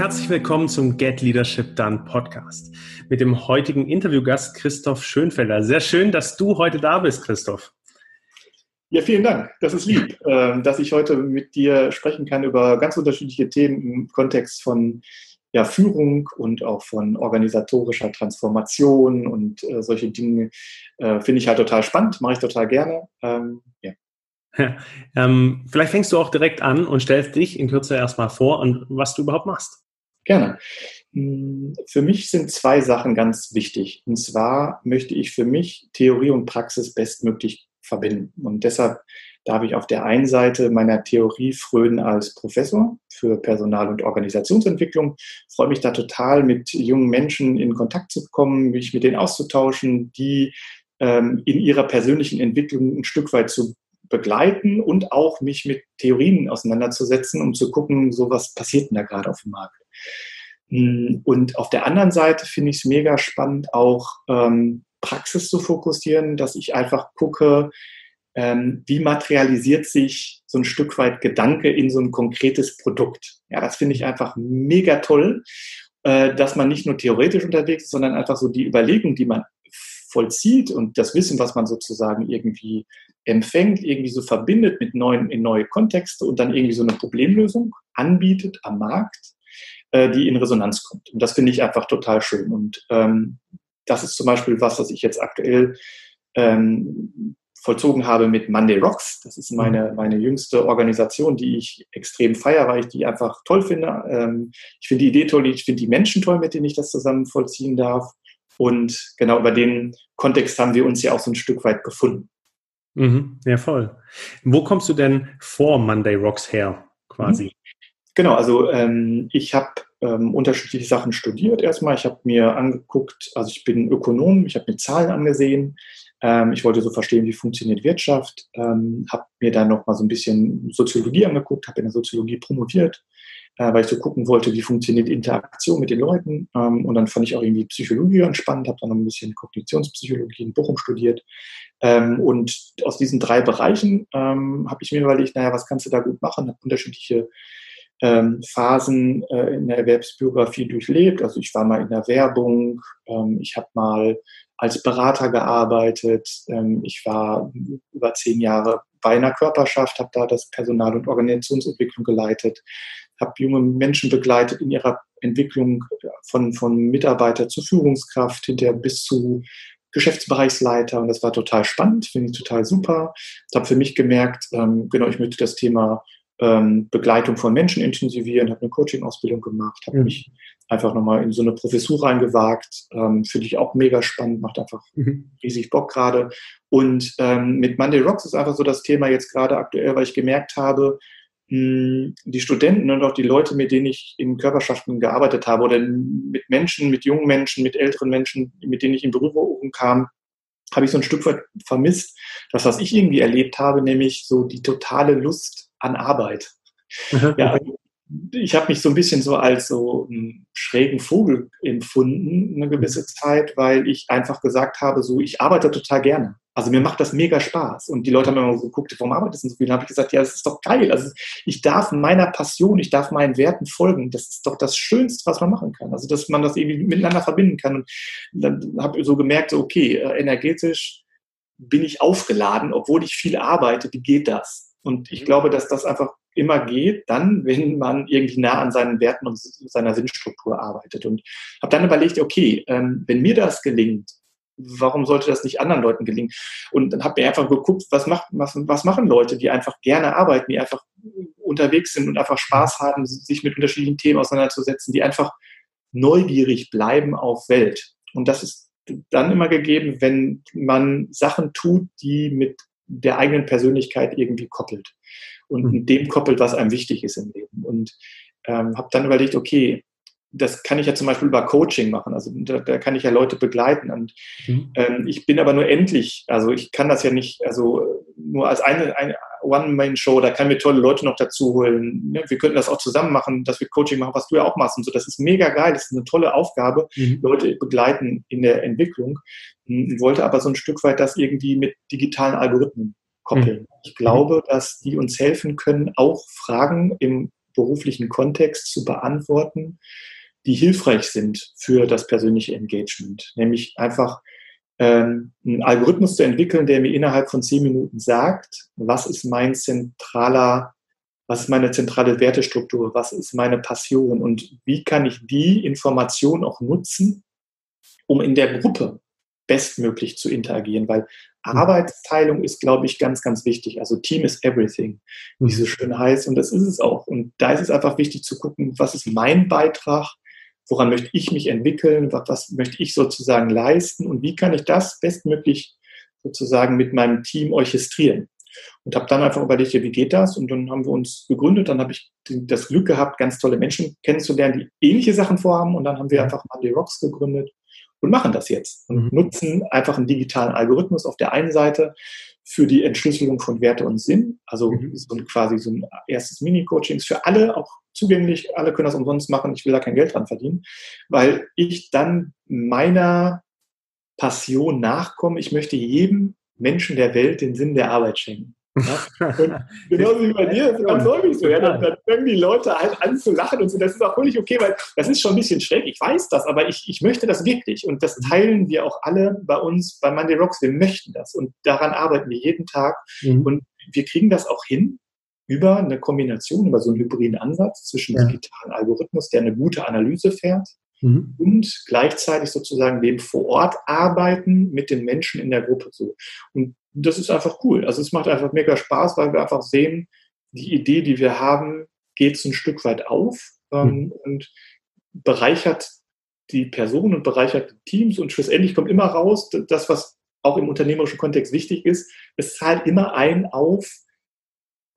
herzlich willkommen zum Get Leadership Done Podcast mit dem heutigen Interviewgast Christoph Schönfelder. Sehr schön, dass du heute da bist, Christoph. Ja, vielen Dank. Das ist lieb, ähm, dass ich heute mit dir sprechen kann über ganz unterschiedliche Themen im Kontext von ja, Führung und auch von organisatorischer Transformation und äh, solche Dinge. Äh, Finde ich halt total spannend, mache ich total gerne. Ähm, ja. Ja, ähm, vielleicht fängst du auch direkt an und stellst dich in Kürze erstmal vor und was du überhaupt machst. Gerne. Hm, für mich sind zwei Sachen ganz wichtig. Und zwar möchte ich für mich Theorie und Praxis bestmöglich verbinden. Und deshalb darf ich auf der einen Seite meiner Theorie frönen als Professor für Personal- und Organisationsentwicklung. Ich freue mich da total, mit jungen Menschen in Kontakt zu kommen, mich mit denen auszutauschen, die ähm, in ihrer persönlichen Entwicklung ein Stück weit zu begleiten und auch mich mit Theorien auseinanderzusetzen, um zu gucken, so was passiert denn da gerade auf dem Markt. Hm, und auf der anderen Seite finde ich es mega spannend, auch ähm, Praxis zu fokussieren, dass ich einfach gucke, ähm, wie materialisiert sich so ein Stück weit Gedanke in so ein konkretes Produkt. Ja, das finde ich einfach mega toll, äh, dass man nicht nur theoretisch unterwegs ist, sondern einfach so die Überlegung, die man vollzieht und das Wissen, was man sozusagen irgendwie empfängt, irgendwie so verbindet mit neuen, in neue Kontexte und dann irgendwie so eine Problemlösung anbietet am Markt, äh, die in Resonanz kommt. Und das finde ich einfach total schön. Und ähm, das ist zum Beispiel was, was ich jetzt aktuell ähm, vollzogen habe mit Monday Rocks. Das ist meine, mhm. meine jüngste Organisation, die ich extrem feiere, weil ich die einfach toll finde. Ähm, ich finde die Idee toll, ich finde die Menschen toll, mit denen ich das zusammen vollziehen darf. Und genau über den Kontext haben wir uns ja auch so ein Stück weit gefunden. Mhm, ja, voll. Wo kommst du denn vor Monday Rocks her, quasi? Genau, also ähm, ich habe ähm, unterschiedliche Sachen studiert erstmal. Ich habe mir angeguckt, also ich bin Ökonom, ich habe mir Zahlen angesehen. Ähm, ich wollte so verstehen, wie funktioniert Wirtschaft. Ähm, habe mir dann noch mal so ein bisschen Soziologie angeguckt, habe in der Soziologie promoviert äh, weil ich so gucken wollte, wie funktioniert Interaktion mit den Leuten. Ähm, und dann fand ich auch irgendwie Psychologie ganz spannend, habe dann noch ein bisschen Kognitionspsychologie in Bochum studiert. Ähm, und aus diesen drei Bereichen ähm, habe ich mir überlegt, naja, was kannst du da gut machen? Habe unterschiedliche ähm, Phasen äh, in der Erwerbsbiografie durchlebt. Also ich war mal in der Werbung, ähm, ich habe mal als Berater gearbeitet, ähm, ich war über zehn Jahre bei einer Körperschaft, habe da das Personal- und Organisationsentwicklung geleitet habe junge Menschen begleitet in ihrer Entwicklung von, von Mitarbeiter zu Führungskraft, hinterher bis zu Geschäftsbereichsleiter und das war total spannend, finde ich total super. Ich habe für mich gemerkt, ähm, genau, ich möchte das Thema ähm, Begleitung von Menschen intensivieren, habe eine Coaching-Ausbildung gemacht, habe mhm. mich einfach nochmal in so eine Professur reingewagt, ähm, finde ich auch mega spannend, macht einfach mhm. riesig Bock gerade. Und ähm, mit Monday Rocks ist einfach so das Thema jetzt gerade aktuell, weil ich gemerkt habe, die Studenten und auch die Leute, mit denen ich in Körperschaften gearbeitet habe oder mit Menschen, mit jungen Menschen, mit älteren Menschen, mit denen ich in Berührung kam, habe ich so ein Stück weit vermisst, das, was ich irgendwie erlebt habe, nämlich so die totale Lust an Arbeit. ja, ich habe mich so ein bisschen so als so einen schrägen Vogel empfunden, eine gewisse Zeit, weil ich einfach gesagt habe, so, ich arbeite total gerne. Also mir macht das mega Spaß. Und die Leute haben immer so geguckt, warum arbeitest du so viel? Dann habe ich gesagt, ja, das ist doch geil. Also ich darf meiner Passion, ich darf meinen Werten folgen. Das ist doch das Schönste, was man machen kann. Also dass man das irgendwie miteinander verbinden kann. Und dann habe ich so gemerkt, so, okay, äh, energetisch bin ich aufgeladen, obwohl ich viel arbeite. Wie geht das? Und ich mhm. glaube, dass das einfach immer geht, dann, wenn man irgendwie nah an seinen Werten und seiner Sinnstruktur arbeitet. Und habe dann überlegt, okay, ähm, wenn mir das gelingt, warum sollte das nicht anderen Leuten gelingen? Und dann habe mir einfach geguckt, was, macht, was, was machen Leute, die einfach gerne arbeiten, die einfach unterwegs sind und einfach Spaß haben, sich mit unterschiedlichen Themen auseinanderzusetzen, die einfach neugierig bleiben auf Welt. Und das ist dann immer gegeben, wenn man Sachen tut, die mit der eigenen Persönlichkeit irgendwie koppelt und mhm. dem koppelt, was einem wichtig ist im Leben. Und ähm, habe dann überlegt, okay, das kann ich ja zum Beispiel über Coaching machen. Also da, da kann ich ja Leute begleiten. Und mhm. ähm, ich bin aber nur endlich, also ich kann das ja nicht, also nur als eine, eine One-Man-Show, da kann mir tolle Leute noch dazu holen. Ne? Wir könnten das auch zusammen machen, dass wir Coaching machen, was du ja auch machst und so. Das ist mega geil, das ist eine tolle Aufgabe, mhm. Leute begleiten in der Entwicklung. Ich wollte aber so ein Stück weit das irgendwie mit digitalen Algorithmen koppeln. Mhm. Ich glaube, dass die uns helfen können, auch Fragen im beruflichen Kontext zu beantworten, die hilfreich sind für das persönliche Engagement. Nämlich einfach ähm, einen Algorithmus zu entwickeln, der mir innerhalb von zehn Minuten sagt, was ist mein zentraler, was ist meine zentrale Wertestruktur, was ist meine Passion und wie kann ich die Information auch nutzen, um in der Gruppe bestmöglich zu interagieren, weil mhm. Arbeitsteilung ist, glaube ich, ganz, ganz wichtig. Also Team is everything, wie es so schön heißt. Und das ist es auch. Und da ist es einfach wichtig zu gucken, was ist mein Beitrag, woran möchte ich mich entwickeln, was, was möchte ich sozusagen leisten und wie kann ich das bestmöglich sozusagen mit meinem Team orchestrieren. Und habe dann einfach überlegt, ja, wie geht das? Und dann haben wir uns gegründet. Dann habe ich das Glück gehabt, ganz tolle Menschen kennenzulernen, die ähnliche Sachen vorhaben. Und dann haben wir einfach Monday Rocks gegründet und machen das jetzt und mhm. nutzen einfach einen digitalen Algorithmus auf der einen Seite für die Entschlüsselung von Werte und Sinn, also mhm. so ein, quasi so ein erstes Mini-Coaching für alle auch zugänglich, alle können das umsonst machen, ich will da kein Geld dran verdienen, weil ich dann meiner Passion nachkomme, ich möchte jedem Menschen der Welt den Sinn der Arbeit schenken. Ja? genauso wie bei dir, das ist ganz häufig so. Ja? Dann, dann fangen die Leute halt an zu lachen und so. Das ist auch völlig okay, weil das ist schon ein bisschen schräg. Ich weiß das, aber ich, ich möchte das wirklich. Und das teilen wir auch alle bei uns bei Monday Rocks. Wir möchten das und daran arbeiten wir jeden Tag. Mhm. Und wir kriegen das auch hin über eine Kombination, über so einen hybriden Ansatz zwischen ja. digitalen Algorithmus, der eine gute Analyse fährt, mhm. und gleichzeitig sozusagen dem vor Ort arbeiten mit den Menschen in der Gruppe so. Und das ist einfach cool. Also es macht einfach mega Spaß, weil wir einfach sehen, die Idee, die wir haben, geht so ein Stück weit auf ähm, mhm. und bereichert die Person und bereichert die Teams und schlussendlich kommt immer raus, das, was auch im unternehmerischen Kontext wichtig ist, es zahlt immer ein auf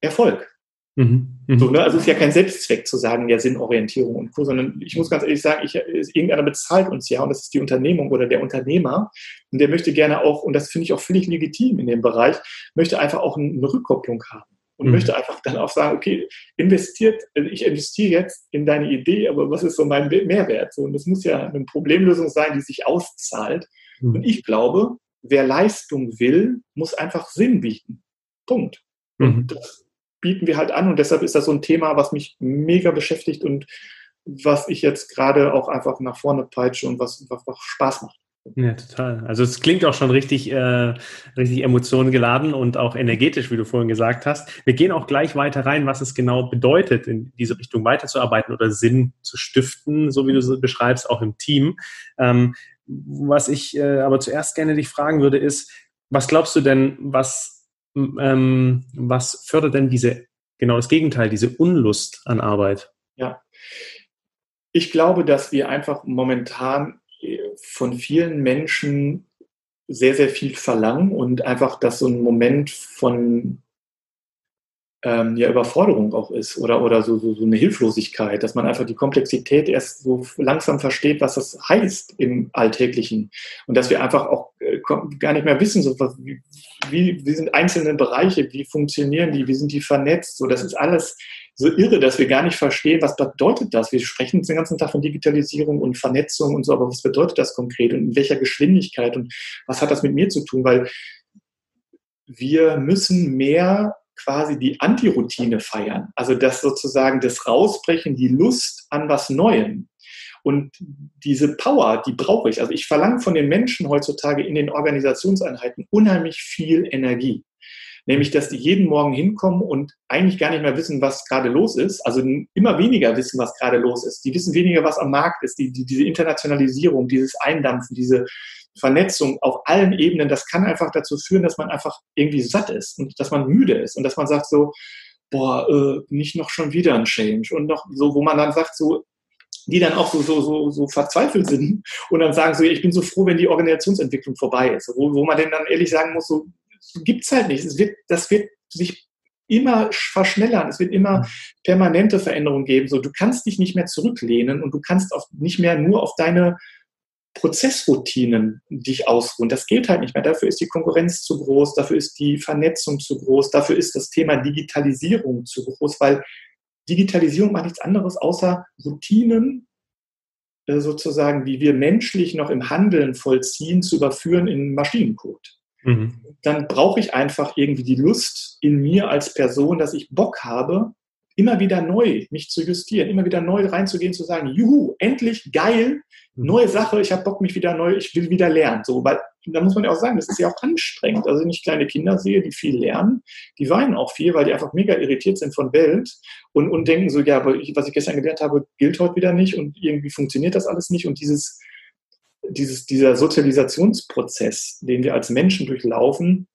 Erfolg. Mhm. Mhm. So, ne? Also es ist ja kein Selbstzweck zu sagen, ja, Sinnorientierung und Co., sondern ich muss ganz ehrlich sagen, ich, irgendeiner bezahlt uns ja und das ist die Unternehmung oder der Unternehmer und der möchte gerne auch, und das finde ich auch völlig legitim in dem Bereich, möchte einfach auch eine Rückkopplung haben und mhm. möchte einfach dann auch sagen, okay, investiert, also ich investiere jetzt in deine Idee, aber was ist so mein Mehrwert? So, und das muss ja eine Problemlösung sein, die sich auszahlt. Mhm. Und ich glaube, wer Leistung will, muss einfach Sinn bieten. Punkt. Mhm. das bieten wir halt an und deshalb ist das so ein Thema, was mich mega beschäftigt und was ich jetzt gerade auch einfach nach vorne peitsche und was, was Spaß macht. Ja, total. Also es klingt auch schon richtig, äh, richtig emotionengeladen und auch energetisch, wie du vorhin gesagt hast. Wir gehen auch gleich weiter rein, was es genau bedeutet, in diese Richtung weiterzuarbeiten oder Sinn zu stiften, so wie du es beschreibst, auch im Team. Ähm, was ich äh, aber zuerst gerne dich fragen würde, ist, was glaubst du denn, was ähm, was fördert denn diese, genau das Gegenteil, diese Unlust an Arbeit? Ja, ich glaube, dass wir einfach momentan äh, von vielen Menschen sehr, sehr viel verlangen und einfach, dass so ein Moment von ähm, ja, Überforderung auch ist oder, oder so, so, so eine Hilflosigkeit, dass man einfach die Komplexität erst so langsam versteht, was das heißt im Alltäglichen und dass wir einfach auch äh, gar nicht mehr wissen, so, wie, wie, wie sind einzelne Bereiche, wie funktionieren die, wie sind die vernetzt, so das ist alles so irre, dass wir gar nicht verstehen, was bedeutet das. Wir sprechen den ganzen Tag von Digitalisierung und Vernetzung und so, aber was bedeutet das konkret und in welcher Geschwindigkeit und was hat das mit mir zu tun, weil wir müssen mehr quasi die Antiroutine feiern. Also das sozusagen das Rausbrechen, die Lust an was Neuem. Und diese Power, die brauche ich. Also ich verlange von den Menschen heutzutage in den Organisationseinheiten unheimlich viel Energie. Nämlich, dass die jeden Morgen hinkommen und eigentlich gar nicht mehr wissen, was gerade los ist. Also immer weniger wissen, was gerade los ist. Die wissen weniger, was am Markt ist. Die, die, diese Internationalisierung, dieses Eindampfen, diese, Vernetzung auf allen Ebenen, das kann einfach dazu führen, dass man einfach irgendwie satt ist und dass man müde ist und dass man sagt so, boah, äh, nicht noch schon wieder ein Change und noch so, wo man dann sagt so, die dann auch so, so, so, so verzweifelt sind und dann sagen so, ich bin so froh, wenn die Organisationsentwicklung vorbei ist, wo, wo man denn dann ehrlich sagen muss, so gibt's halt nicht. Es wird, das wird sich immer verschnellern. Es wird immer permanente Veränderungen geben. So, du kannst dich nicht mehr zurücklehnen und du kannst auch nicht mehr nur auf deine Prozessroutinen dich ausruhen. Das geht halt nicht mehr. Dafür ist die Konkurrenz zu groß, dafür ist die Vernetzung zu groß, dafür ist das Thema Digitalisierung zu groß, weil Digitalisierung macht nichts anderes außer Routinen äh, sozusagen, die wir menschlich noch im Handeln vollziehen, zu überführen in Maschinencode. Mhm. Dann brauche ich einfach irgendwie die Lust in mir als Person, dass ich Bock habe, immer wieder neu mich zu justieren, immer wieder neu reinzugehen, zu sagen, juhu, endlich geil, mhm. neue Sache, ich habe Bock mich wieder neu, ich will wieder lernen. So, weil da muss man ja auch sagen, das ist ja auch anstrengend. Also wenn ich kleine Kinder sehe, die viel lernen, die weinen auch viel, weil die einfach mega irritiert sind von Welt und, und denken so, ja, aber ich, was ich gestern gelernt habe, gilt heute wieder nicht und irgendwie funktioniert das alles nicht und dieses, dieses, dieser Sozialisationsprozess, den wir als Menschen durchlaufen,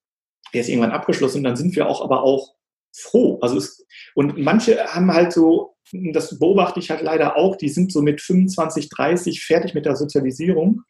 der ist irgendwann abgeschlossen und dann sind wir auch aber auch froh. Also es, und manche haben halt so, das beobachte ich halt leider auch, die sind so mit 25, 30 fertig mit der Sozialisierung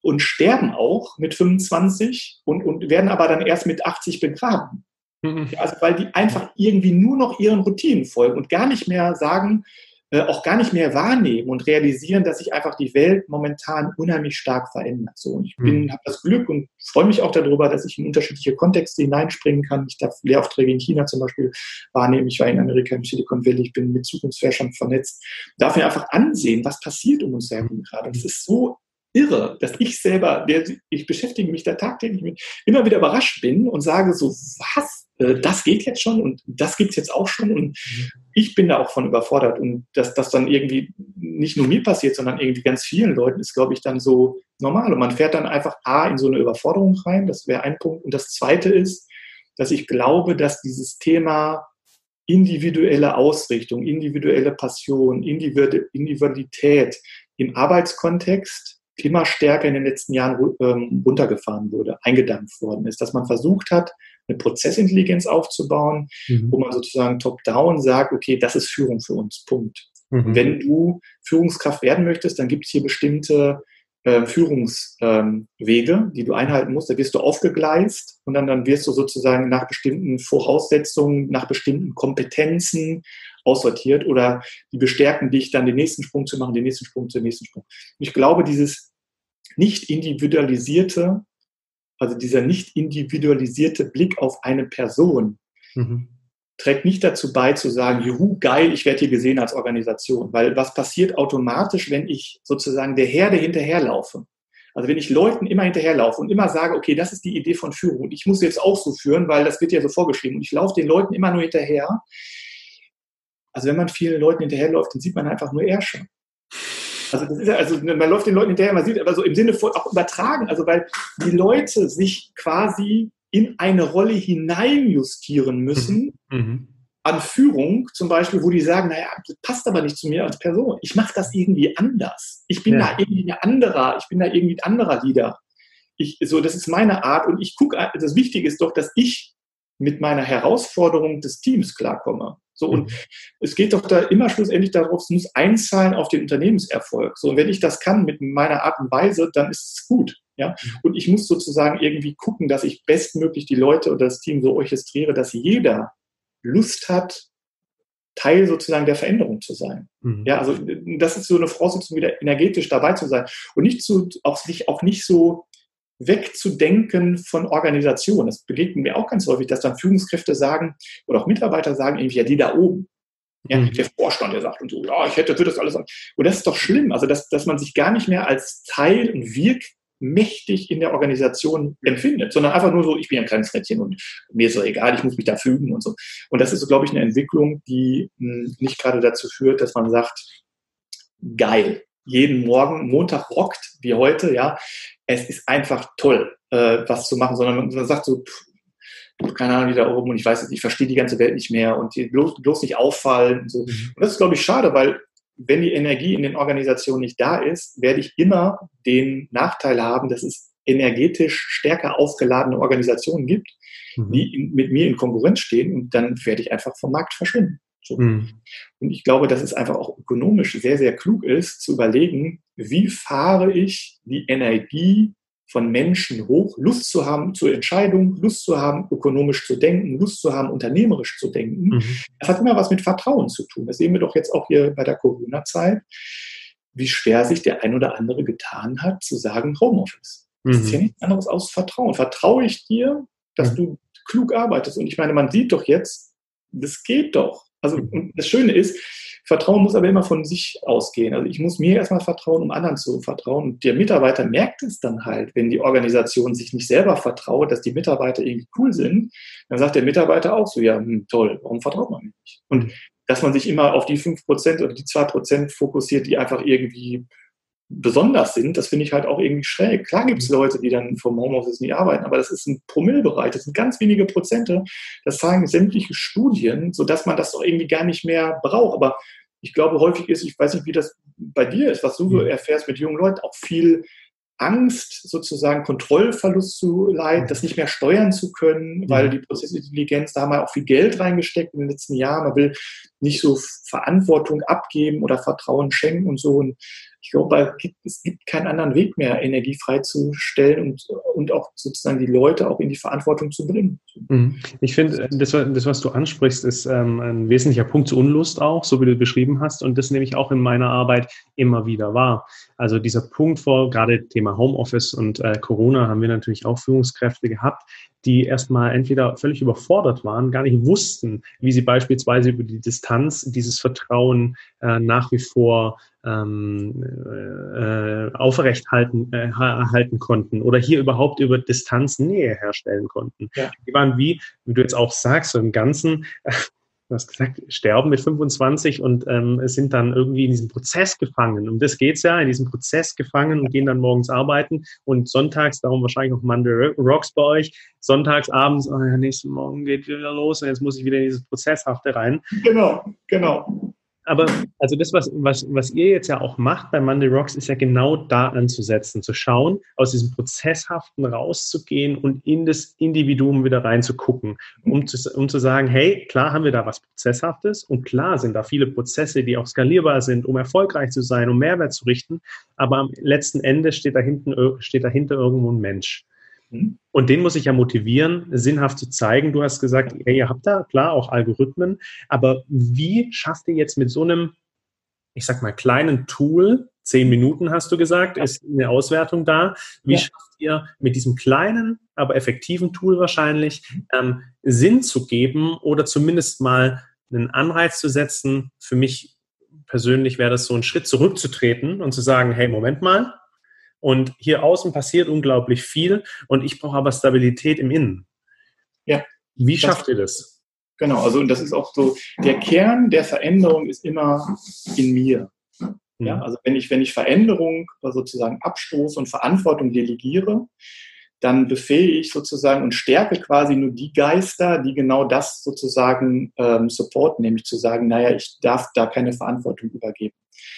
und sterben auch mit 25 und, und werden aber dann erst mit 80 begraben. Mhm. Also weil die einfach irgendwie nur noch ihren Routinen folgen und gar nicht mehr sagen, auch gar nicht mehr wahrnehmen und realisieren, dass sich einfach die Welt momentan unheimlich stark verändert. So, und ich bin, mhm. habe das Glück und freue mich auch darüber, dass ich in unterschiedliche Kontexte hineinspringen kann. Ich darf Lehraufträge in China zum Beispiel wahrnehmen. Ich war in Amerika im Silicon Valley. Ich bin mit Zukunftsforschern vernetzt. Darf mir einfach ansehen, was passiert um uns herum gerade. Und es ist so irre, dass ich selber, der, ich beschäftige mich da tagtäglich mit, immer wieder überrascht bin und sage so, was? Äh, das geht jetzt schon und das gibt's jetzt auch schon und mhm. ich bin da auch von überfordert und dass das dann irgendwie nicht nur mir passiert, sondern irgendwie ganz vielen Leuten ist, glaube ich, dann so normal und man fährt dann einfach A in so eine Überforderung rein, das wäre ein Punkt und das zweite ist, dass ich glaube, dass dieses Thema individuelle Ausrichtung, individuelle Passion, Individualität im Arbeitskontext immer stärker in den letzten Jahren ähm, runtergefahren wurde, eingedampft worden ist, dass man versucht hat, eine Prozessintelligenz aufzubauen, mhm. wo man sozusagen top-down sagt, okay, das ist Führung für uns, Punkt. Mhm. Wenn du Führungskraft werden möchtest, dann gibt es hier bestimmte äh, Führungswege, ähm, die du einhalten musst. Da wirst du aufgegleist und dann, dann wirst du sozusagen nach bestimmten Voraussetzungen, nach bestimmten Kompetenzen aussortiert oder die bestärken dich dann den nächsten Sprung zu machen, den nächsten Sprung zum nächsten Sprung. Und ich glaube, dieses nicht individualisierte, also dieser nicht individualisierte Blick auf eine Person, mhm. trägt nicht dazu bei zu sagen, juhu, geil, ich werde hier gesehen als Organisation. Weil was passiert automatisch, wenn ich sozusagen der Herde hinterherlaufe? Also wenn ich Leuten immer hinterherlaufe und immer sage, okay, das ist die Idee von Führung und ich muss jetzt auch so führen, weil das wird ja so vorgeschrieben und ich laufe den Leuten immer nur hinterher. Also wenn man vielen Leuten hinterherläuft, dann sieht man einfach nur Ärsche. Also, das ist ja, also man läuft den Leuten hinterher, man sieht aber so im Sinne von auch übertragen, also weil die Leute sich quasi in eine Rolle hineinjustieren müssen mhm. mhm. an Führung, zum Beispiel, wo die sagen, naja, das passt aber nicht zu mir als Person. Ich mache das irgendwie anders. Ich bin ja. da irgendwie ein anderer, ich bin da irgendwie ein anderer Leader. Ich, so, das ist meine Art und ich gucke, das Wichtige ist doch, dass ich mit meiner Herausforderung des Teams klarkomme. So, und mhm. es geht doch da immer schlussendlich darauf, es muss einzahlen auf den Unternehmenserfolg. So, und wenn ich das kann mit meiner Art und Weise, dann ist es gut. Ja, mhm. und ich muss sozusagen irgendwie gucken, dass ich bestmöglich die Leute oder das Team so orchestriere, dass jeder Lust hat, Teil sozusagen der Veränderung zu sein. Mhm. Ja, also das ist so eine Voraussetzung, wieder energetisch dabei zu sein und nicht zu, auch sich auch nicht so wegzudenken von Organisationen. Das begegnet mir auch ganz häufig, dass dann Führungskräfte sagen oder auch Mitarbeiter sagen, irgendwie, ja, die da oben. Ja, mhm. der Vorstand, der sagt und so, ja, ich hätte, würde das alles. Und das ist doch schlimm. Also, dass, dass man sich gar nicht mehr als Teil und wirkmächtig in der Organisation empfindet, sondern einfach nur so, ich bin ein kleines Rädchen und mir ist so egal, ich muss mich da fügen und so. Und das ist, so, glaube ich, eine Entwicklung, die mh, hm, nicht gerade dazu führt, dass man sagt, geil, jeden Morgen, Montag rockt, wie heute, ja, es ist einfach toll, äh, was zu machen, sondern man, sagt so, pff, keine Ahnung, wie da oben und ich weiß, ich verstehe die ganze Welt nicht mehr und die, bloß, bloß nicht auffallen und so. Mhm. Und das ist, glaube ich, schade, weil wenn die Energie in den Organisationen nicht da ist, werde ich immer den Nachteil haben, dass es energetisch stärker aufgeladene Organisationen gibt, mhm. die in, mit mir in Konkurrenz stehen und dann werde ich einfach vom Markt verschwinden. So. Mhm. Und ich glaube, dass es einfach auch ökonomisch sehr, sehr klug ist, zu überlegen, wie fahre ich die Energie von Menschen hoch, Lust zu haben zur Entscheidung, Lust zu haben, ökonomisch zu denken, Lust zu haben, unternehmerisch zu denken. Mhm. Das hat immer was mit Vertrauen zu tun. Das sehen wir doch jetzt auch hier bei der Corona-Zeit, wie schwer sich der ein oder andere getan hat, zu sagen Homeoffice. Mhm. Das ist ja nichts anderes aus Vertrauen. Vertraue ich dir, dass mhm. du klug arbeitest? Und ich meine, man sieht doch jetzt, das geht doch. Also mhm. das Schöne ist, Vertrauen muss aber immer von sich ausgehen. Also ich muss mir erstmal vertrauen, um anderen zu vertrauen. Und der Mitarbeiter merkt es dann halt, wenn die Organisation sich nicht selber vertraut, dass die Mitarbeiter irgendwie cool sind, dann sagt der Mitarbeiter auch so, ja, hm, toll, warum vertraut man mir nicht? nicht. Und dass man sich immer auf die 5% oder die 2% fokussiert, die einfach irgendwie besonders sind, das finde ich halt auch irgendwie schräg. Klar gibt es Leute, die dann vom Homeoffice nicht arbeiten, aber das ist ein Promillbereich, das sind ganz wenige Prozente. Das zeigen sämtliche Studien, sodass man das doch irgendwie gar nicht mehr braucht. Aber ich glaube, häufig ist, ich weiß nicht, wie das bei dir ist, was du so erfährst mit jungen Leuten, auch viel Angst, sozusagen Kontrollverlust zu leiden, das nicht mehr steuern zu können, weil die Prozessintelligenz, da haben wir auch viel Geld reingesteckt in den letzten Jahren. Man will nicht so Verantwortung abgeben oder Vertrauen schenken und so. Und ich glaube, es gibt keinen anderen Weg mehr, Energie freizustellen und, und auch sozusagen die Leute auch in die Verantwortung zu bringen. Mhm. Ich finde, das, das, was du ansprichst, ist ähm, ein wesentlicher Punkt zur Unlust auch, so wie du beschrieben hast. Und das nehme ich auch in meiner Arbeit immer wieder wahr. Also dieser Punkt vor, gerade Thema Homeoffice und äh, Corona, haben wir natürlich auch Führungskräfte gehabt, die erstmal entweder völlig überfordert waren, gar nicht wussten, wie sie beispielsweise über die Distanz dieses Vertrauen äh, nach wie vor ähm, äh, aufrechthalten äh, halten konnten oder hier überhaupt über Distanz Nähe herstellen konnten. Ja. Die waren wie, wie du jetzt auch sagst, so im Ganzen, du hast gesagt, sterben mit 25 und ähm, sind dann irgendwie in diesem Prozess gefangen. Um das geht's ja, in diesem Prozess gefangen und gehen dann morgens arbeiten und sonntags, darum wahrscheinlich noch Monday Rocks bei euch, sonntags abends, oh ja, nächsten Morgen geht wieder los und jetzt muss ich wieder in dieses Prozesshafte rein. Genau, genau aber also das, was, was, was ihr jetzt ja auch macht bei Monday Rocks, ist ja genau da anzusetzen, zu schauen, aus diesem Prozesshaften rauszugehen und in das Individuum wieder reinzugucken, um zu, um zu sagen, hey, klar haben wir da was Prozesshaftes und klar sind da viele Prozesse, die auch skalierbar sind, um erfolgreich zu sein, um Mehrwert zu richten, aber am letzten Ende steht dahinten, steht dahinter irgendwo ein Mensch. Mhm. Und den muss ich ja motivieren, sinnhaft zu zeigen. Du hast gesagt, ja, ihr habt da klar auch Algorithmen, aber wie schafft ihr jetzt mit so einem, ich sag mal, kleinen Tool, zehn Minuten hast du gesagt, ist eine Auswertung da, wie ja. schafft ihr mit diesem kleinen, aber effektiven Tool wahrscheinlich ähm, Sinn zu geben oder zumindest mal einen Anreiz zu setzen? Für mich persönlich wäre das so ein Schritt zurückzutreten und zu sagen, hey, Moment mal, und hier außen passiert unglaublich viel und ich brauche aber Stabilität im Innen. Ja. Wie schafft das, ihr das? Genau, also und das ist auch so, der Kern der Veränderung ist immer in mir. Ja, mhm. also wenn ich, wenn ich Veränderung sozusagen abstoße und Verantwortung delegiere, dann befähige ich sozusagen und stärke quasi nur die Geister, die genau das sozusagen ähm, supporten, nämlich zu sagen, naja, ich darf da keine Verantwortung übergeben.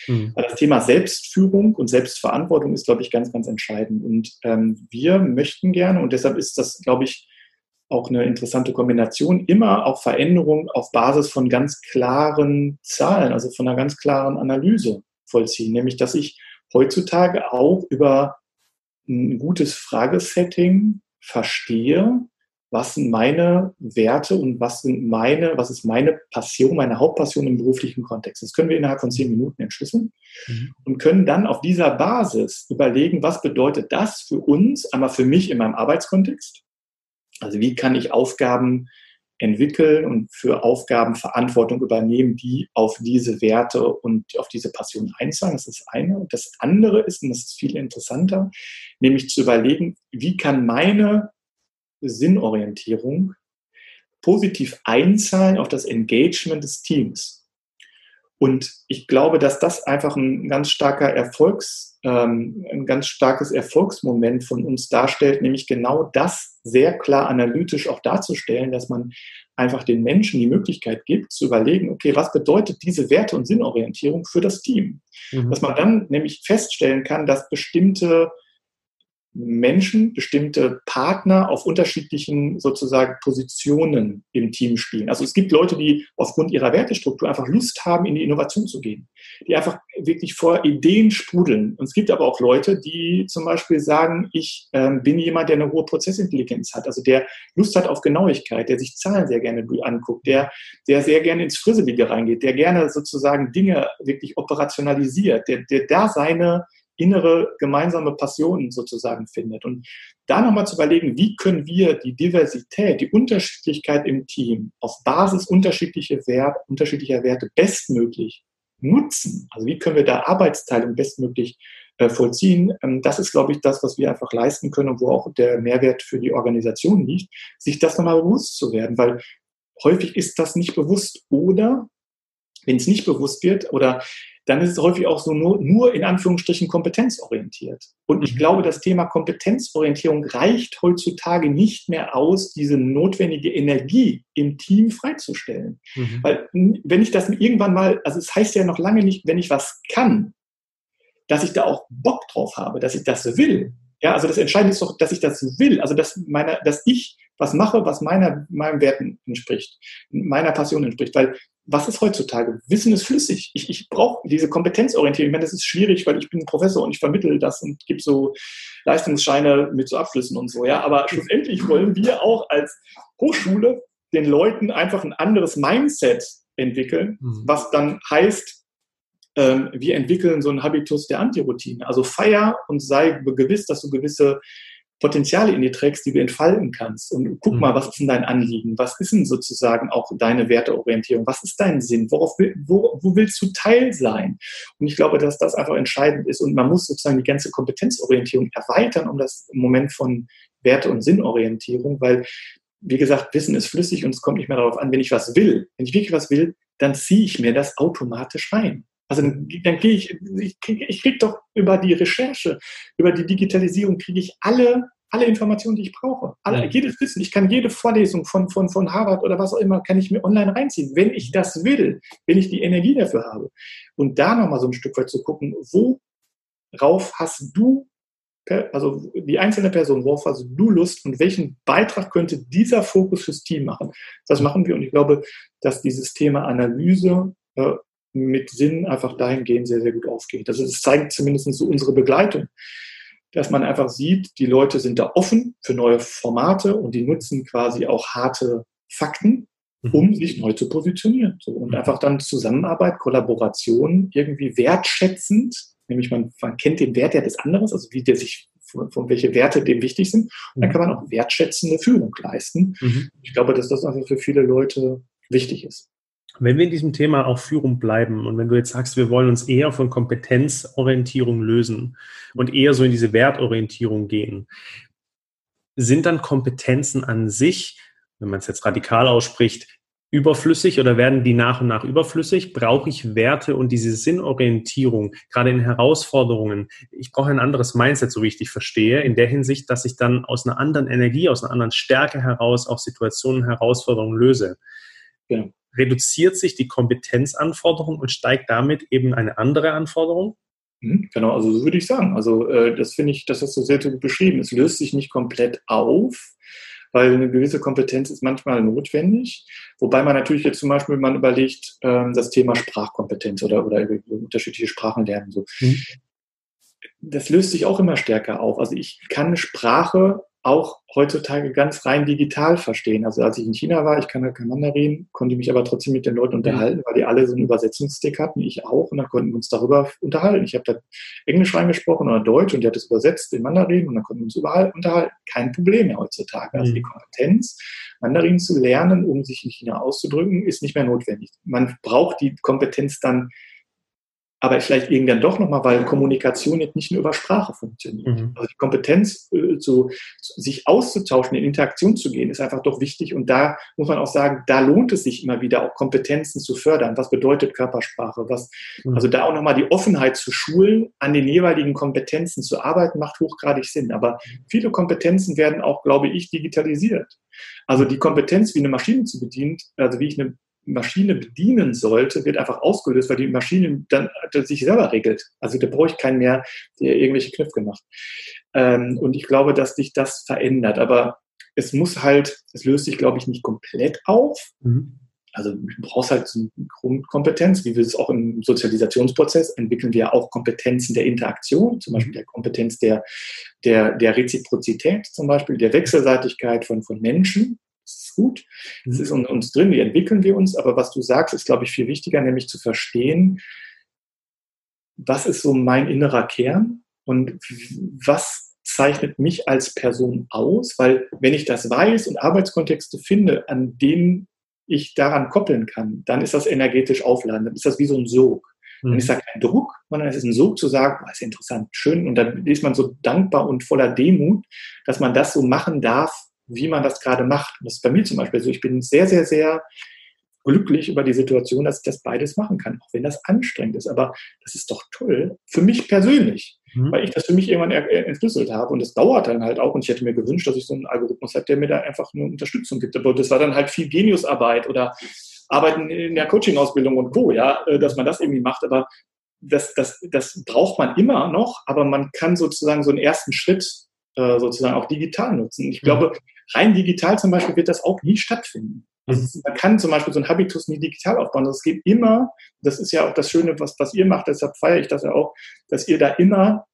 Mhm. Das Thema Selbstführung und Selbstverantwortung ist, glaube ich, ganz, ganz entscheidend. Und ähm, wir möchten gerne, und deshalb ist das, glaube ich, auch eine interessante Kombination, immer auch Veränderungen auf Basis von ganz klaren Zahlen, also von einer ganz klaren Analyse vollziehen. Nämlich, dass ich heutzutage auch über ein gutes Fragesetting verstehe, was sind meine Werte und was sind meine, was ist meine Passion, meine Hauptpassion im beruflichen Kontext. Das können wir innerhalb von zehn Minuten entschlüsseln mhm. und können dann auf dieser Basis überlegen, was bedeutet das für uns, einmal für mich in meinem Arbeitskontext. Also wie kann ich Aufgaben entwickeln und für Aufgaben Verantwortung übernehmen, die auf diese Werte und auf diese Passion einzahlen. Das ist das eine. Das andere ist, und das ist viel interessanter, nämlich zu überlegen, wie kann meine Sinnorientierung positiv einzahlen auf das Engagement des Teams. Und ich glaube, dass das einfach ein ganz starker Erfolgs, ähm, ein ganz starkes Erfolgsmoment von uns darstellt, nämlich genau das sehr klar analytisch auch darzustellen, dass man einfach den Menschen die Möglichkeit gibt, zu überlegen, okay, was bedeutet diese Werte- und Sinnorientierung für das Team? Mhm. Dass man dann nämlich feststellen kann, dass bestimmte Menschen, bestimmte Partner auf unterschiedlichen sozusagen Positionen im Team spielen. Also es gibt Leute, die aufgrund ihrer Wertestruktur einfach Lust haben, in die Innovation zu gehen, die einfach wirklich vor Ideen sprudeln. Und es gibt aber auch Leute, die zum Beispiel sagen, ich äh, bin jemand, der eine hohe Prozessintelligenz hat, also der Lust hat auf Genauigkeit, der sich Zahlen sehr gerne anguckt, der, der sehr gerne ins Frisselige reingeht, der gerne sozusagen Dinge wirklich operationalisiert, der, der da seine innere gemeinsame Passionen sozusagen findet. Und da nochmal zu überlegen, wie können wir die Diversität, die Unterschiedlichkeit im Team auf Basis unterschiedlicher, Wert, unterschiedlicher Werte bestmöglich nutzen. Also wie können wir da Arbeitsteilung bestmöglich äh, vollziehen. Ähm, das ist, glaube ich, das, was wir einfach leisten können und wo auch der Mehrwert für die Organisation liegt, sich das nochmal bewusst zu werden, weil häufig ist das nicht bewusst oder wenn es nicht bewusst wird oder dann ist es häufig auch so nur, nur in Anführungsstrichen kompetenzorientiert. Und ich mhm. glaube, das Thema Kompetenzorientierung reicht heutzutage nicht mehr aus, diese notwendige Energie im Team freizustellen. Mhm. Weil wenn ich das irgendwann mal, also es heißt ja noch lange nicht, wenn ich was kann, dass ich da auch Bock drauf habe, dass ich das will. Ja, also das Entscheidende ist doch, dass ich das will, also dass, meine, dass ich was mache, was meiner, meinem Werten entspricht, meiner Passion entspricht. Weil was ist heutzutage? Wissen ist flüssig. Ich, ich brauche diese Kompetenzorientierung. Ich meine, das ist schwierig, weil ich bin Professor und ich vermittle das und gebe so Leistungsscheine mit so Abschlüssen und so. Ja, aber schlussendlich wollen wir auch als Hochschule den Leuten einfach ein anderes Mindset entwickeln, mhm. was dann heißt, ähm, wir entwickeln so einen Habitus der Antiroutine. Also feier und sei gewiss, dass du gewisse Potenziale in dir trägst, die du entfalten kannst. Und guck mhm. mal, was ist denn dein Anliegen? Was ist denn sozusagen auch deine Werteorientierung? Was ist dein Sinn? Worauf will, wo, wo willst du Teil sein? Und ich glaube, dass das einfach entscheidend ist. Und man muss sozusagen die ganze Kompetenzorientierung erweitern um das Moment von Werte- und Sinnorientierung, weil, wie gesagt, Wissen ist flüssig und es kommt nicht mehr darauf an, wenn ich was will. Wenn ich wirklich was will, dann ziehe ich mir das automatisch rein. Also dann, gehe ich, ich kriege ich krieg doch über die Recherche, über die Digitalisierung, kriege ich alle, alle Informationen, die ich brauche. Alle, ja. Jedes Wissen. Ich kann jede Vorlesung von, von, von Harvard oder was auch immer, kann ich mir online reinziehen, wenn ich das will, wenn ich die Energie dafür habe. Und da nochmal so ein Stück weit zu gucken, worauf hast du, also die einzelne Person, worauf hast du Lust und welchen Beitrag könnte dieser Fokus fürs Team machen? Das machen wir und ich glaube, dass dieses Thema Analyse äh, mit Sinn einfach dahingehend sehr, sehr gut aufgeht. Also das zeigt zumindest so unsere Begleitung, dass man einfach sieht, die Leute sind da offen für neue Formate und die nutzen quasi auch harte Fakten, mhm. um sich neu zu positionieren. So, und mhm. einfach dann Zusammenarbeit, Kollaboration irgendwie wertschätzend, nämlich man, man kennt den Wert ja des anderen, also wie der sich von, von welche Werte dem wichtig sind. Und dann mhm. kann man auch wertschätzende Führung leisten. Mhm. Ich glaube, dass das einfach für viele Leute wichtig ist. Wenn wir in diesem Thema auch Führung bleiben und wenn du jetzt sagst, wir wollen uns eher von Kompetenzorientierung lösen und eher so in diese Wertorientierung gehen, sind dann Kompetenzen an sich, wenn man es jetzt radikal ausspricht, überflüssig oder werden die nach und nach überflüssig? Brauche ich Werte und diese Sinnorientierung, gerade in Herausforderungen? Ich brauche ein anderes Mindset, so wie ich dich verstehe, in der Hinsicht, dass ich dann aus einer anderen Energie, aus einer anderen Stärke heraus auch Situationen, Herausforderungen löse. Genau reduziert sich die Kompetenzanforderung und steigt damit eben eine andere Anforderung? Mhm, genau, also so würde ich sagen. Also äh, das finde ich, das hast du sehr gut beschrieben. Es löst sich nicht komplett auf, weil eine gewisse Kompetenz ist manchmal notwendig. Wobei man natürlich jetzt zum Beispiel, man überlegt, ähm, das Thema Sprachkompetenz oder, oder unterschiedliche Sprachen lernen. So. Mhm. Das löst sich auch immer stärker auf. Also ich kann Sprache auch heutzutage ganz rein digital verstehen. Also als ich in China war, ich kann halt kein Mandarin, konnte mich aber trotzdem mit den Leuten unterhalten, weil die alle so einen Übersetzungsstick hatten, ich auch, und dann konnten wir uns darüber unterhalten. Ich habe da Englisch reingesprochen oder Deutsch und die hat es übersetzt in Mandarin und dann konnten wir uns überall unterhalten. Kein Problem mehr heutzutage. Also die mhm. Kompetenz, Mandarin zu lernen, um sich in China auszudrücken, ist nicht mehr notwendig. Man braucht die Kompetenz dann aber vielleicht irgendwann doch nochmal, weil Kommunikation jetzt nicht nur über Sprache funktioniert. Mhm. Also die Kompetenz, äh, zu, sich auszutauschen, in Interaktion zu gehen, ist einfach doch wichtig. Und da muss man auch sagen, da lohnt es sich immer wieder auch Kompetenzen zu fördern. Was bedeutet Körpersprache? Was, mhm. Also da auch nochmal die Offenheit zu schulen, an den jeweiligen Kompetenzen zu arbeiten, macht hochgradig Sinn. Aber viele Kompetenzen werden auch, glaube ich, digitalisiert. Also die Kompetenz, wie eine Maschine zu bedienen, also wie ich eine Maschine bedienen sollte, wird einfach ausgelöst, weil die Maschine dann sich selber regelt. Also da brauche ich keinen mehr, der irgendwelche Knöpfe macht. Ähm, und ich glaube, dass sich das verändert. Aber es muss halt, es löst sich, glaube ich, nicht komplett auf. Mhm. Also du brauchst halt so eine Grundkompetenz, wie wir es auch im Sozialisationsprozess entwickeln wir auch Kompetenzen der Interaktion, zum Beispiel der Kompetenz der, der, der Reziprozität, zum Beispiel der Wechselseitigkeit von, von Menschen ist gut, es mhm. ist in uns drin, wie entwickeln wir uns, aber was du sagst, ist, glaube ich, viel wichtiger, nämlich zu verstehen, was ist so mein innerer Kern und was zeichnet mich als Person aus, weil wenn ich das weiß und Arbeitskontexte finde, an denen ich daran koppeln kann, dann ist das energetisch aufladen, dann ist das wie so ein Sog. Dann ist da mhm. kein Druck, sondern es ist ein Sog zu sagen, oh, ist interessant, schön. Und dann ist man so dankbar und voller Demut, dass man das so machen darf, wie man das gerade macht. Und das ist bei mir zum Beispiel so. Ich bin sehr, sehr, sehr glücklich über die Situation, dass ich das beides machen kann, auch wenn das anstrengend ist. Aber das ist doch toll für mich persönlich, mhm. weil ich das für mich irgendwann entschlüsselt habe. Und das dauert dann halt auch. Und ich hätte mir gewünscht, dass ich so einen Algorithmus hätte, der mir da einfach eine Unterstützung gibt. Aber das war dann halt viel Geniusarbeit oder Arbeiten in der Coaching-Ausbildung und Co., ja, äh, dass man das irgendwie macht. Aber das, das, das braucht man immer noch, aber man kann sozusagen so einen ersten Schritt äh, sozusagen auch digital nutzen. Ich glaube, rein digital zum Beispiel wird das auch nie stattfinden. Also man kann zum Beispiel so ein Habitus nie digital aufbauen. Das geht immer, das ist ja auch das Schöne, was, was ihr macht, deshalb feiere ich das ja auch, dass ihr da immer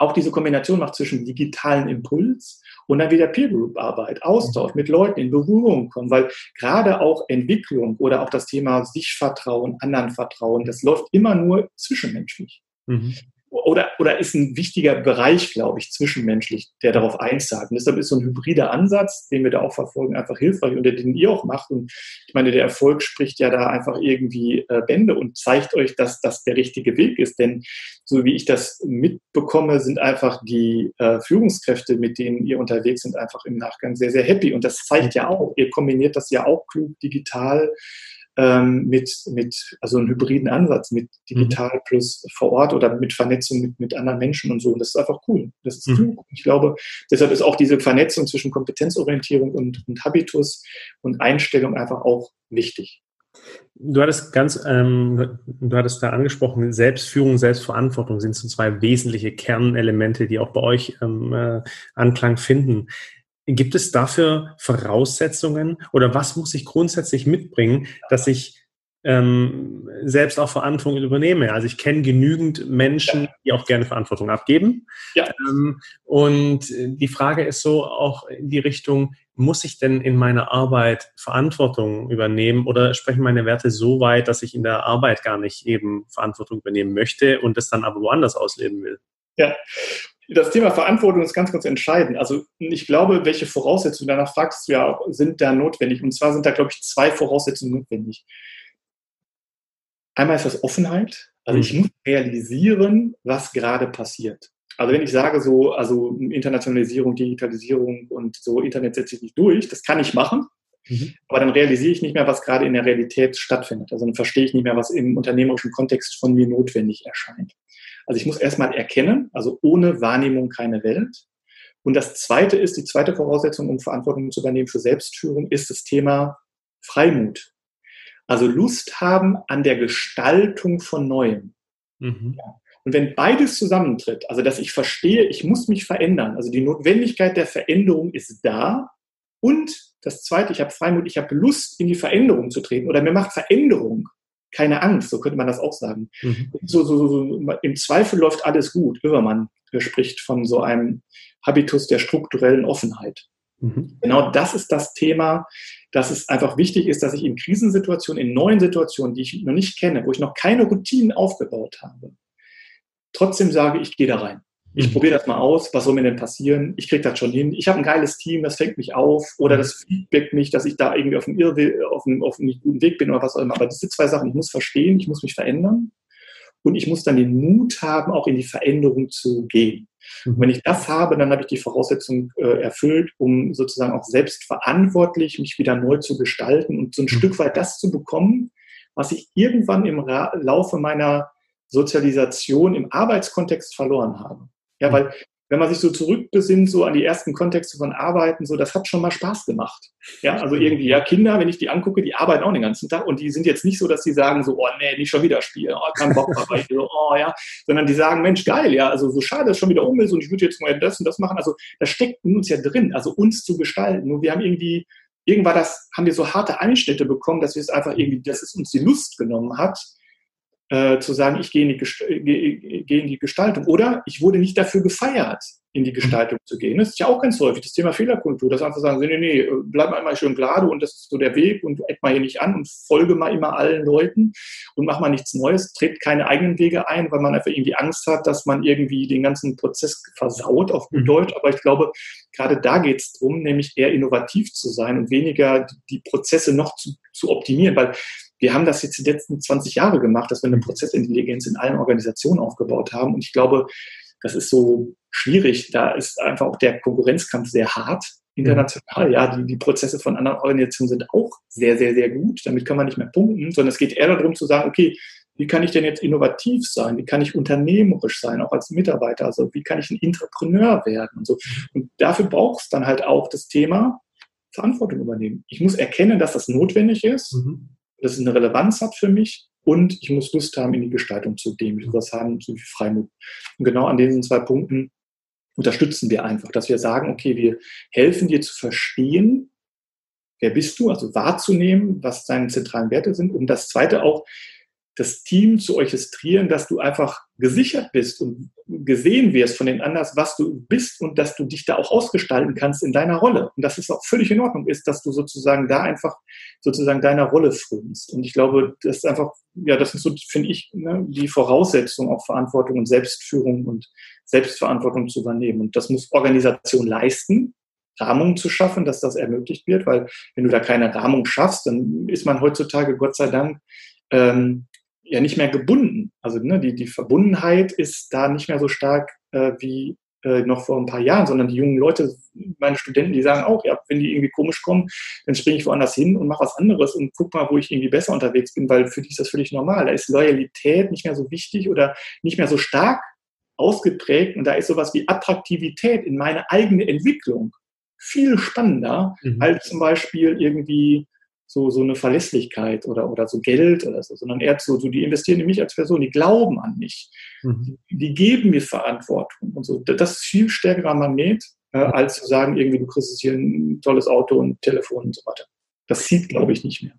auch diese Kombination macht zwischen digitalen Impuls und dann wieder Peer Group Arbeit, Austausch mit Leuten in Berührung kommen, weil gerade auch Entwicklung oder auch das Thema sich vertrauen, anderen vertrauen, das läuft immer nur zwischenmenschlich. Mhm oder, oder ist ein wichtiger Bereich, glaube ich, zwischenmenschlich, der darauf einzahlt. Und deshalb ist so ein hybrider Ansatz, den wir da auch verfolgen, einfach hilfreich und den ihr auch macht. Und ich meine, der Erfolg spricht ja da einfach irgendwie äh, Bände und zeigt euch, dass das der richtige Weg ist. Denn so wie ich das mitbekomme, sind einfach die äh, Führungskräfte, mit denen ihr unterwegs sind, einfach im Nachgang sehr, sehr happy. Und das zeigt ja auch, ihr kombiniert das ja auch klug digital ähm, mit, mit, also einen hybriden Ansatz, mit digital mhm. plus vor Ort oder mit Vernetzung mit, mit anderen Menschen und so. Und das ist einfach cool. Das ist mhm. cool. Ich glaube, deshalb ist auch diese Vernetzung zwischen Kompetenzorientierung und, und Habitus und Einstellung einfach auch wichtig. Du hattest ganz, ähm, du hattest da angesprochen, Selbstführung, Selbstverantwortung sind so zwei wesentliche Kernelemente, die auch bei euch ähm, äh, Anklang finden. Gibt es dafür Voraussetzungen oder was muss ich grundsätzlich mitbringen, dass ich ähm, selbst auch Verantwortung übernehme? Also ich kenne genügend Menschen, die auch gerne Verantwortung abgeben. Ja. Ähm, und die Frage ist so auch in die Richtung, muss ich denn in meiner Arbeit Verantwortung übernehmen oder sprechen meine Werte so weit, dass ich in der Arbeit gar nicht eben Verantwortung übernehmen möchte und das dann aber woanders ausleben will? Ja, das Thema Verantwortung ist ganz, ganz entscheidend. Also ich glaube, welche Voraussetzungen, danach fragst du ja, sind da notwendig. Und zwar sind da, glaube ich, zwei Voraussetzungen notwendig. Einmal ist das Offenheit. Also ich mhm. muss realisieren, was gerade passiert. Also wenn ich sage so, also Internationalisierung, Digitalisierung und so Internet setze ich nicht durch, das kann ich machen. Mhm. Aber dann realisiere ich nicht mehr, was gerade in der Realität stattfindet. Also dann verstehe ich nicht mehr, was im unternehmerischen Kontext von mir notwendig erscheint. Also ich muss erstmal erkennen, also ohne Wahrnehmung keine Welt. Und das zweite ist, die zweite Voraussetzung, um Verantwortung zu übernehmen für Selbstführung, ist das Thema Freimut. Also Lust haben an der Gestaltung von Neuem. Mhm. Ja. Und wenn beides zusammentritt, also dass ich verstehe, ich muss mich verändern, also die Notwendigkeit der Veränderung ist da und das zweite, ich habe Freimut, ich habe Lust, in die Veränderung zu treten oder mir macht Veränderung keine Angst, so könnte man das auch sagen. Mhm. So, so, so, Im Zweifel läuft alles gut. Övermann spricht von so einem Habitus der strukturellen Offenheit. Mhm. Genau das ist das Thema, dass es einfach wichtig ist, dass ich in Krisensituationen, in neuen Situationen, die ich noch nicht kenne, wo ich noch keine Routinen aufgebaut habe, trotzdem sage, ich gehe da rein. Ich mhm. probiere das mal aus, was soll mir denn passieren? Ich kriege das schon hin. Ich habe ein geiles Team, das fängt mich auf oder mhm. das feedbackt mich, dass ich da irgendwie auf einem, Irrweg, auf einem, auf einem guten Weg bin oder was auch immer. Aber diese zwei Sachen, ich muss verstehen, ich muss mich verändern und ich muss dann den Mut haben, auch in die Veränderung zu gehen. Und mhm. wenn ich das habe, dann habe ich die Voraussetzung äh, erfüllt, um sozusagen auch selbstverantwortlich mich wieder neu zu gestalten und so ein mhm. Stück weit das zu bekommen, was ich irgendwann im Ra Laufe meiner Sozialisation im Arbeitskontext verloren habe. Ja, weil wenn man sich so zurückbesinnt, so an die ersten Kontexte von Arbeiten, so, das hat schon mal Spaß gemacht. Ja, also irgendwie, ja, Kinder, wenn ich die angucke, die arbeiten auch den ganzen Tag und die sind jetzt nicht so, dass sie sagen so, oh nee, nicht schon wieder spielen, oh, kein Bock dabei, so, oh ja, sondern die sagen, Mensch, geil, ja, also so schade, dass es schon wieder um ist und ich würde jetzt mal das und das machen. Also das steckt in uns ja drin, also uns zu gestalten. Nur wir haben irgendwie, irgendwann das, haben wir so harte Einschnitte bekommen, dass wir es einfach irgendwie, dass es uns die Lust genommen hat, äh, zu sagen, ich gehe in, die, gehe in die Gestaltung. Oder ich wurde nicht dafür gefeiert, in die Gestaltung zu gehen. Das ist ja auch ganz häufig das Thema Fehlerkultur, dass einfach sagen, nee, nee, bleib einmal schön gerade und das ist so der Weg und eck mal hier nicht an und folge mal immer allen Leuten und mach mal nichts Neues, tritt keine eigenen Wege ein, weil man einfach irgendwie Angst hat, dass man irgendwie den ganzen Prozess versaut auf gut mhm. Deutsch. Aber ich glaube, gerade da geht es darum, nämlich eher innovativ zu sein und weniger die Prozesse noch zu, zu optimieren, weil wir haben das jetzt die letzten 20 Jahre gemacht, dass wir eine Prozessintelligenz in allen Organisationen aufgebaut haben. Und ich glaube, das ist so schwierig. Da ist einfach auch der Konkurrenzkampf sehr hart. international. Ja, die, die Prozesse von anderen Organisationen sind auch sehr, sehr, sehr gut. Damit kann man nicht mehr punkten, sondern es geht eher darum zu sagen, okay, wie kann ich denn jetzt innovativ sein? Wie kann ich unternehmerisch sein, auch als Mitarbeiter? Also wie kann ich ein Entrepreneur werden und so? Und dafür braucht es dann halt auch das Thema Verantwortung übernehmen. Ich muss erkennen, dass das notwendig ist, mhm. Dass es eine Relevanz hat für mich und ich muss Lust haben, in die Gestaltung zu gehen. Ich muss was haben, so wie Freimut. Und genau an diesen zwei Punkten unterstützen wir einfach, dass wir sagen, okay, wir helfen dir zu verstehen, wer bist du, also wahrzunehmen, was deine zentralen Werte sind. Und das zweite auch, das Team zu orchestrieren, dass du einfach gesichert bist und gesehen wirst von den anderen, was du bist und dass du dich da auch ausgestalten kannst in deiner Rolle. Und dass es auch völlig in Ordnung ist, dass du sozusagen da einfach sozusagen deiner Rolle frönst. Und ich glaube, das ist einfach, ja, das ist so, finde ich, ne, die Voraussetzung, auch Verantwortung und Selbstführung und Selbstverantwortung zu übernehmen. Und das muss Organisation leisten. Rahmung zu schaffen, dass das ermöglicht wird, weil wenn du da keine Rahmung schaffst, dann ist man heutzutage Gott sei Dank ähm, ja nicht mehr gebunden. Also ne, die, die Verbundenheit ist da nicht mehr so stark äh, wie äh, noch vor ein paar Jahren, sondern die jungen Leute, meine Studenten, die sagen auch, ja, wenn die irgendwie komisch kommen, dann springe ich woanders hin und mache was anderes und guck mal, wo ich irgendwie besser unterwegs bin, weil für die ist das völlig normal. Da ist Loyalität nicht mehr so wichtig oder nicht mehr so stark ausgeprägt und da ist sowas wie Attraktivität in meine eigene Entwicklung viel spannender mhm. als zum Beispiel irgendwie so, so eine Verlässlichkeit oder, oder so Geld oder so, sondern eher so, so, die investieren in mich als Person, die glauben an mich, mhm. die, die, geben mir Verantwortung und so. Das ist viel stärkerer Magnet, äh, als zu sagen, irgendwie du kriegst hier ein tolles Auto und Telefon und so weiter. Das sieht, glaube ich, nicht mehr.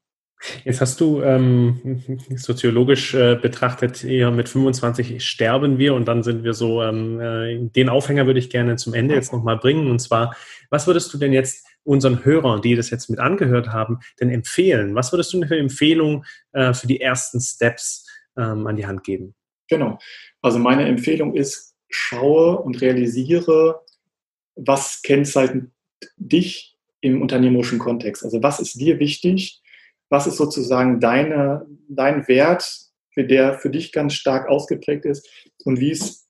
Jetzt hast du ähm, soziologisch äh, betrachtet, eher mit 25 sterben wir und dann sind wir so, ähm, äh, den Aufhänger würde ich gerne zum Ende jetzt nochmal bringen. Und zwar, was würdest du denn jetzt unseren Hörern, die das jetzt mit angehört haben, denn empfehlen? Was würdest du für Empfehlungen äh, für die ersten Steps ähm, an die Hand geben? Genau. Also meine Empfehlung ist, schaue und realisiere, was kennzeichnet dich im unternehmerischen Kontext. Also was ist dir wichtig? Was ist sozusagen deine, dein Wert, für der für dich ganz stark ausgeprägt ist und wie ist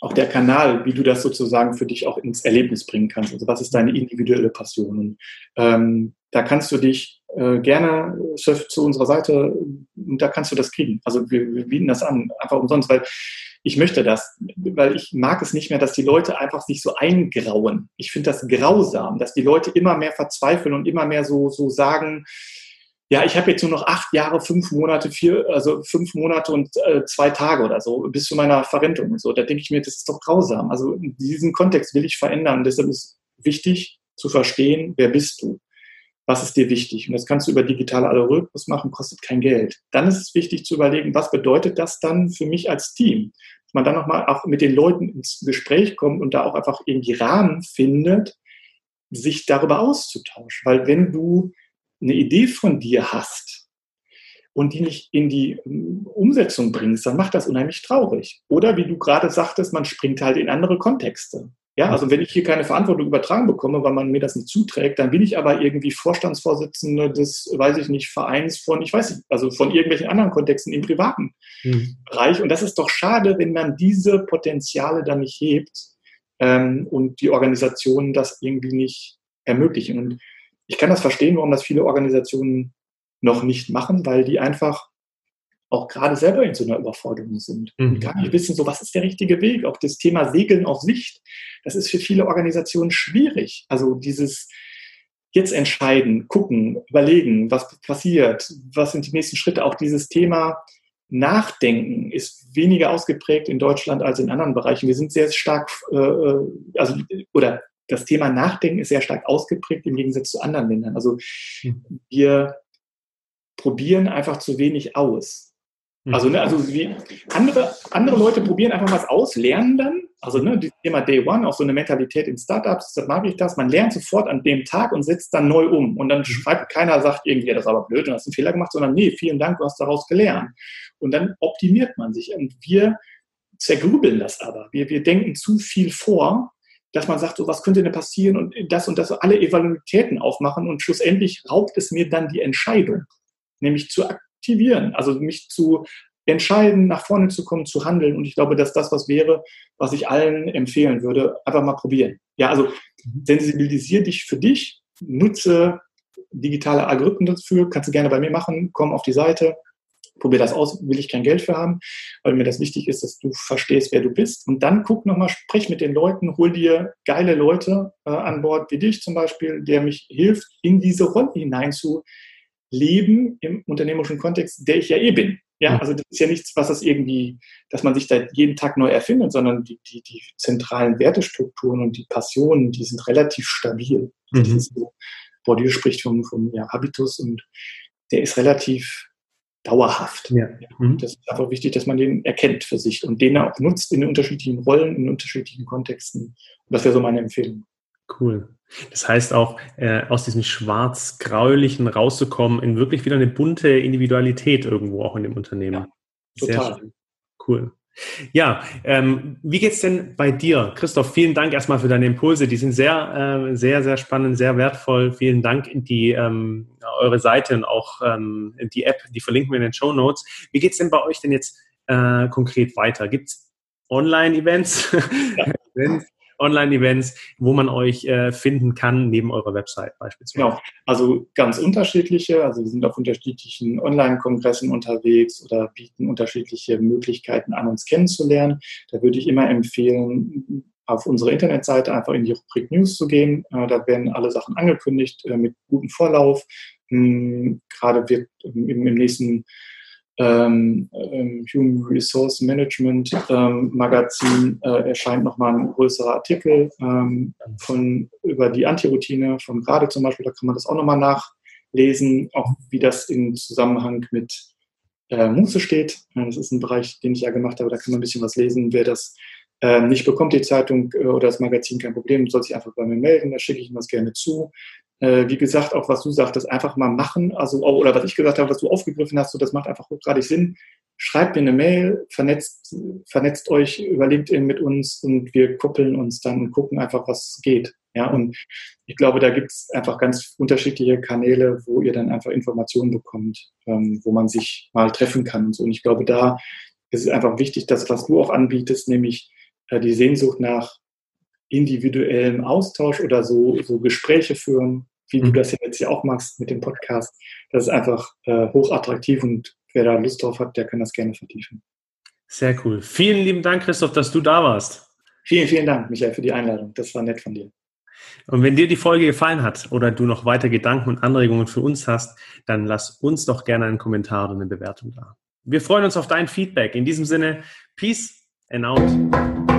auch der Kanal, wie du das sozusagen für dich auch ins Erlebnis bringen kannst. Also was ist deine individuelle Passion? Und, ähm, da kannst du dich äh, gerne surf zu unserer Seite da kannst du das kriegen. Also wir, wir bieten das an, einfach umsonst, weil ich möchte das, weil ich mag es nicht mehr, dass die Leute einfach sich so eingrauen. Ich finde das grausam, dass die Leute immer mehr verzweifeln und immer mehr so, so sagen, ja, ich habe jetzt nur noch acht Jahre, fünf Monate, vier, also fünf Monate und äh, zwei Tage oder so bis zu meiner Verrentung und so. Da denke ich mir, das ist doch grausam. Also diesen Kontext will ich verändern. deshalb ist wichtig zu verstehen, wer bist du? Was ist dir wichtig? Und das kannst du über digitale Algorithmus machen, kostet kein Geld. Dann ist es wichtig zu überlegen, was bedeutet das dann für mich als Team? Dass man dann nochmal auch mit den Leuten ins Gespräch kommt und da auch einfach irgendwie Rahmen findet, sich darüber auszutauschen. Weil wenn du eine Idee von dir hast und die nicht in die ähm, Umsetzung bringst, dann macht das unheimlich traurig. Oder wie du gerade sagtest, man springt halt in andere Kontexte. Ja, also wenn ich hier keine Verantwortung übertragen bekomme, weil man mir das nicht zuträgt, dann bin ich aber irgendwie Vorstandsvorsitzende des, weiß ich nicht, Vereins von, ich weiß nicht, also von irgendwelchen anderen Kontexten im privaten mhm. Bereich. Und das ist doch schade, wenn man diese Potenziale dann nicht hebt ähm, und die Organisationen das irgendwie nicht ermöglichen. Und ich kann das verstehen, warum das viele Organisationen noch nicht machen, weil die einfach auch gerade selber in so einer Überforderung sind. Mhm. Und gar nicht wissen, so was ist der richtige Weg. Auch das Thema Segeln auf Sicht, das ist für viele Organisationen schwierig. Also dieses jetzt entscheiden, gucken, überlegen, was passiert, was sind die nächsten Schritte. Auch dieses Thema Nachdenken ist weniger ausgeprägt in Deutschland als in anderen Bereichen. Wir sind sehr stark, äh, äh also oder das Thema Nachdenken ist sehr stark ausgeprägt im Gegensatz zu anderen Ländern. Also wir probieren einfach zu wenig aus. Hm. Also, ne, also wie andere, andere Leute probieren einfach was aus, lernen dann. Also ne, das Thema Day One, auch so eine Mentalität in Startups, das mag ich das. Man lernt sofort an dem Tag und setzt dann neu um. Und dann hm. schreibt keiner, sagt irgendwie, das ist aber blöd und hast einen Fehler gemacht, sondern nee, vielen Dank, du hast daraus gelernt. Und dann optimiert man sich. Und wir zergrübeln das aber. Wir, wir denken zu viel vor dass man sagt, so was könnte denn passieren und das und das, alle Evaluitäten aufmachen und schlussendlich raubt es mir dann die Entscheidung, nämlich zu aktivieren, also mich zu entscheiden, nach vorne zu kommen, zu handeln. Und ich glaube, dass das was wäre, was ich allen empfehlen würde, einfach mal probieren. Ja, also mhm. sensibilisiere dich für dich, nutze digitale Algorithmen dafür, kannst du gerne bei mir machen, komm auf die Seite, probier das aus, will ich kein Geld für haben, weil mir das wichtig ist, dass du verstehst, wer du bist. Und dann guck nochmal, sprech mit den Leuten, hol dir geile Leute äh, an Bord, wie dich zum Beispiel, der mich hilft, in diese Rolle hinein zu leben im unternehmerischen Kontext, der ich ja eh bin. Ja, also das ist ja nichts, was das irgendwie, dass man sich da jeden Tag neu erfindet, sondern die, die, die zentralen Wertestrukturen und die Passionen, die sind relativ stabil. Mhm. So, Bourdieu spricht vom, vom ja, Habitus und der ist relativ dauerhaft. Ja. Mhm. Das ist einfach wichtig, dass man den erkennt für sich und den auch nutzt in unterschiedlichen Rollen, in unterschiedlichen Kontexten. Das wäre so meine Empfehlung. Cool. Das heißt auch, äh, aus diesem schwarz-graulichen rauszukommen in wirklich wieder eine bunte Individualität irgendwo auch in dem Unternehmen. Ja, total. Cool. Ja, ähm, wie geht's denn bei dir? Christoph, vielen Dank erstmal für deine Impulse. Die sind sehr, äh, sehr, sehr spannend, sehr wertvoll. Vielen Dank in die ähm, eure Seite und auch ähm, die App, die verlinken wir in den Show Notes. Wie geht's denn bei euch denn jetzt äh, konkret weiter? Gibt's Online-Events? Ja. Online-Events, wo man euch äh, finden kann, neben eurer Website beispielsweise? Genau, also ganz unterschiedliche. Also wir sind auf unterschiedlichen Online-Kongressen unterwegs oder bieten unterschiedliche Möglichkeiten an, uns kennenzulernen. Da würde ich immer empfehlen, auf unsere Internetseite einfach in die Rubrik News zu gehen. Äh, da werden alle Sachen angekündigt äh, mit gutem Vorlauf. Hm, gerade wird im, im nächsten ähm, Human Resource Management ähm, Magazin äh, erscheint nochmal ein größerer Artikel ähm, von, über die Antiroutine von gerade zum Beispiel. Da kann man das auch nochmal nachlesen, auch wie das im Zusammenhang mit äh, Muße steht. Das ist ein Bereich, den ich ja gemacht habe. Da kann man ein bisschen was lesen. Wer das äh, nicht bekommt, die Zeitung äh, oder das Magazin, kein Problem, soll sich einfach bei mir melden. Da schicke ich ihm das gerne zu äh, wie gesagt, auch was du sagtest, einfach mal machen. Also, oder was ich gesagt habe, was du aufgegriffen hast, so, das macht einfach hochgradig Sinn. Schreibt mir eine Mail, vernetzt, vernetzt euch über LinkedIn mit uns und wir kuppeln uns dann und gucken einfach, was geht. Ja, und ich glaube, da gibt es einfach ganz unterschiedliche Kanäle, wo ihr dann einfach Informationen bekommt, ähm, wo man sich mal treffen kann und so. Und ich glaube, da ist es einfach wichtig, dass was du auch anbietest, nämlich äh, die Sehnsucht nach individuellem Austausch oder so, so Gespräche führen, wie mhm. du das jetzt ja auch machst mit dem Podcast. Das ist einfach äh, hochattraktiv und wer da Lust drauf hat, der kann das gerne vertiefen. Sehr cool. Vielen lieben Dank, Christoph, dass du da warst. Vielen, vielen Dank, Michael, für die Einladung. Das war nett von dir. Und wenn dir die Folge gefallen hat oder du noch weiter Gedanken und Anregungen für uns hast, dann lass uns doch gerne einen Kommentar oder eine Bewertung da. Wir freuen uns auf dein Feedback. In diesem Sinne, Peace and out.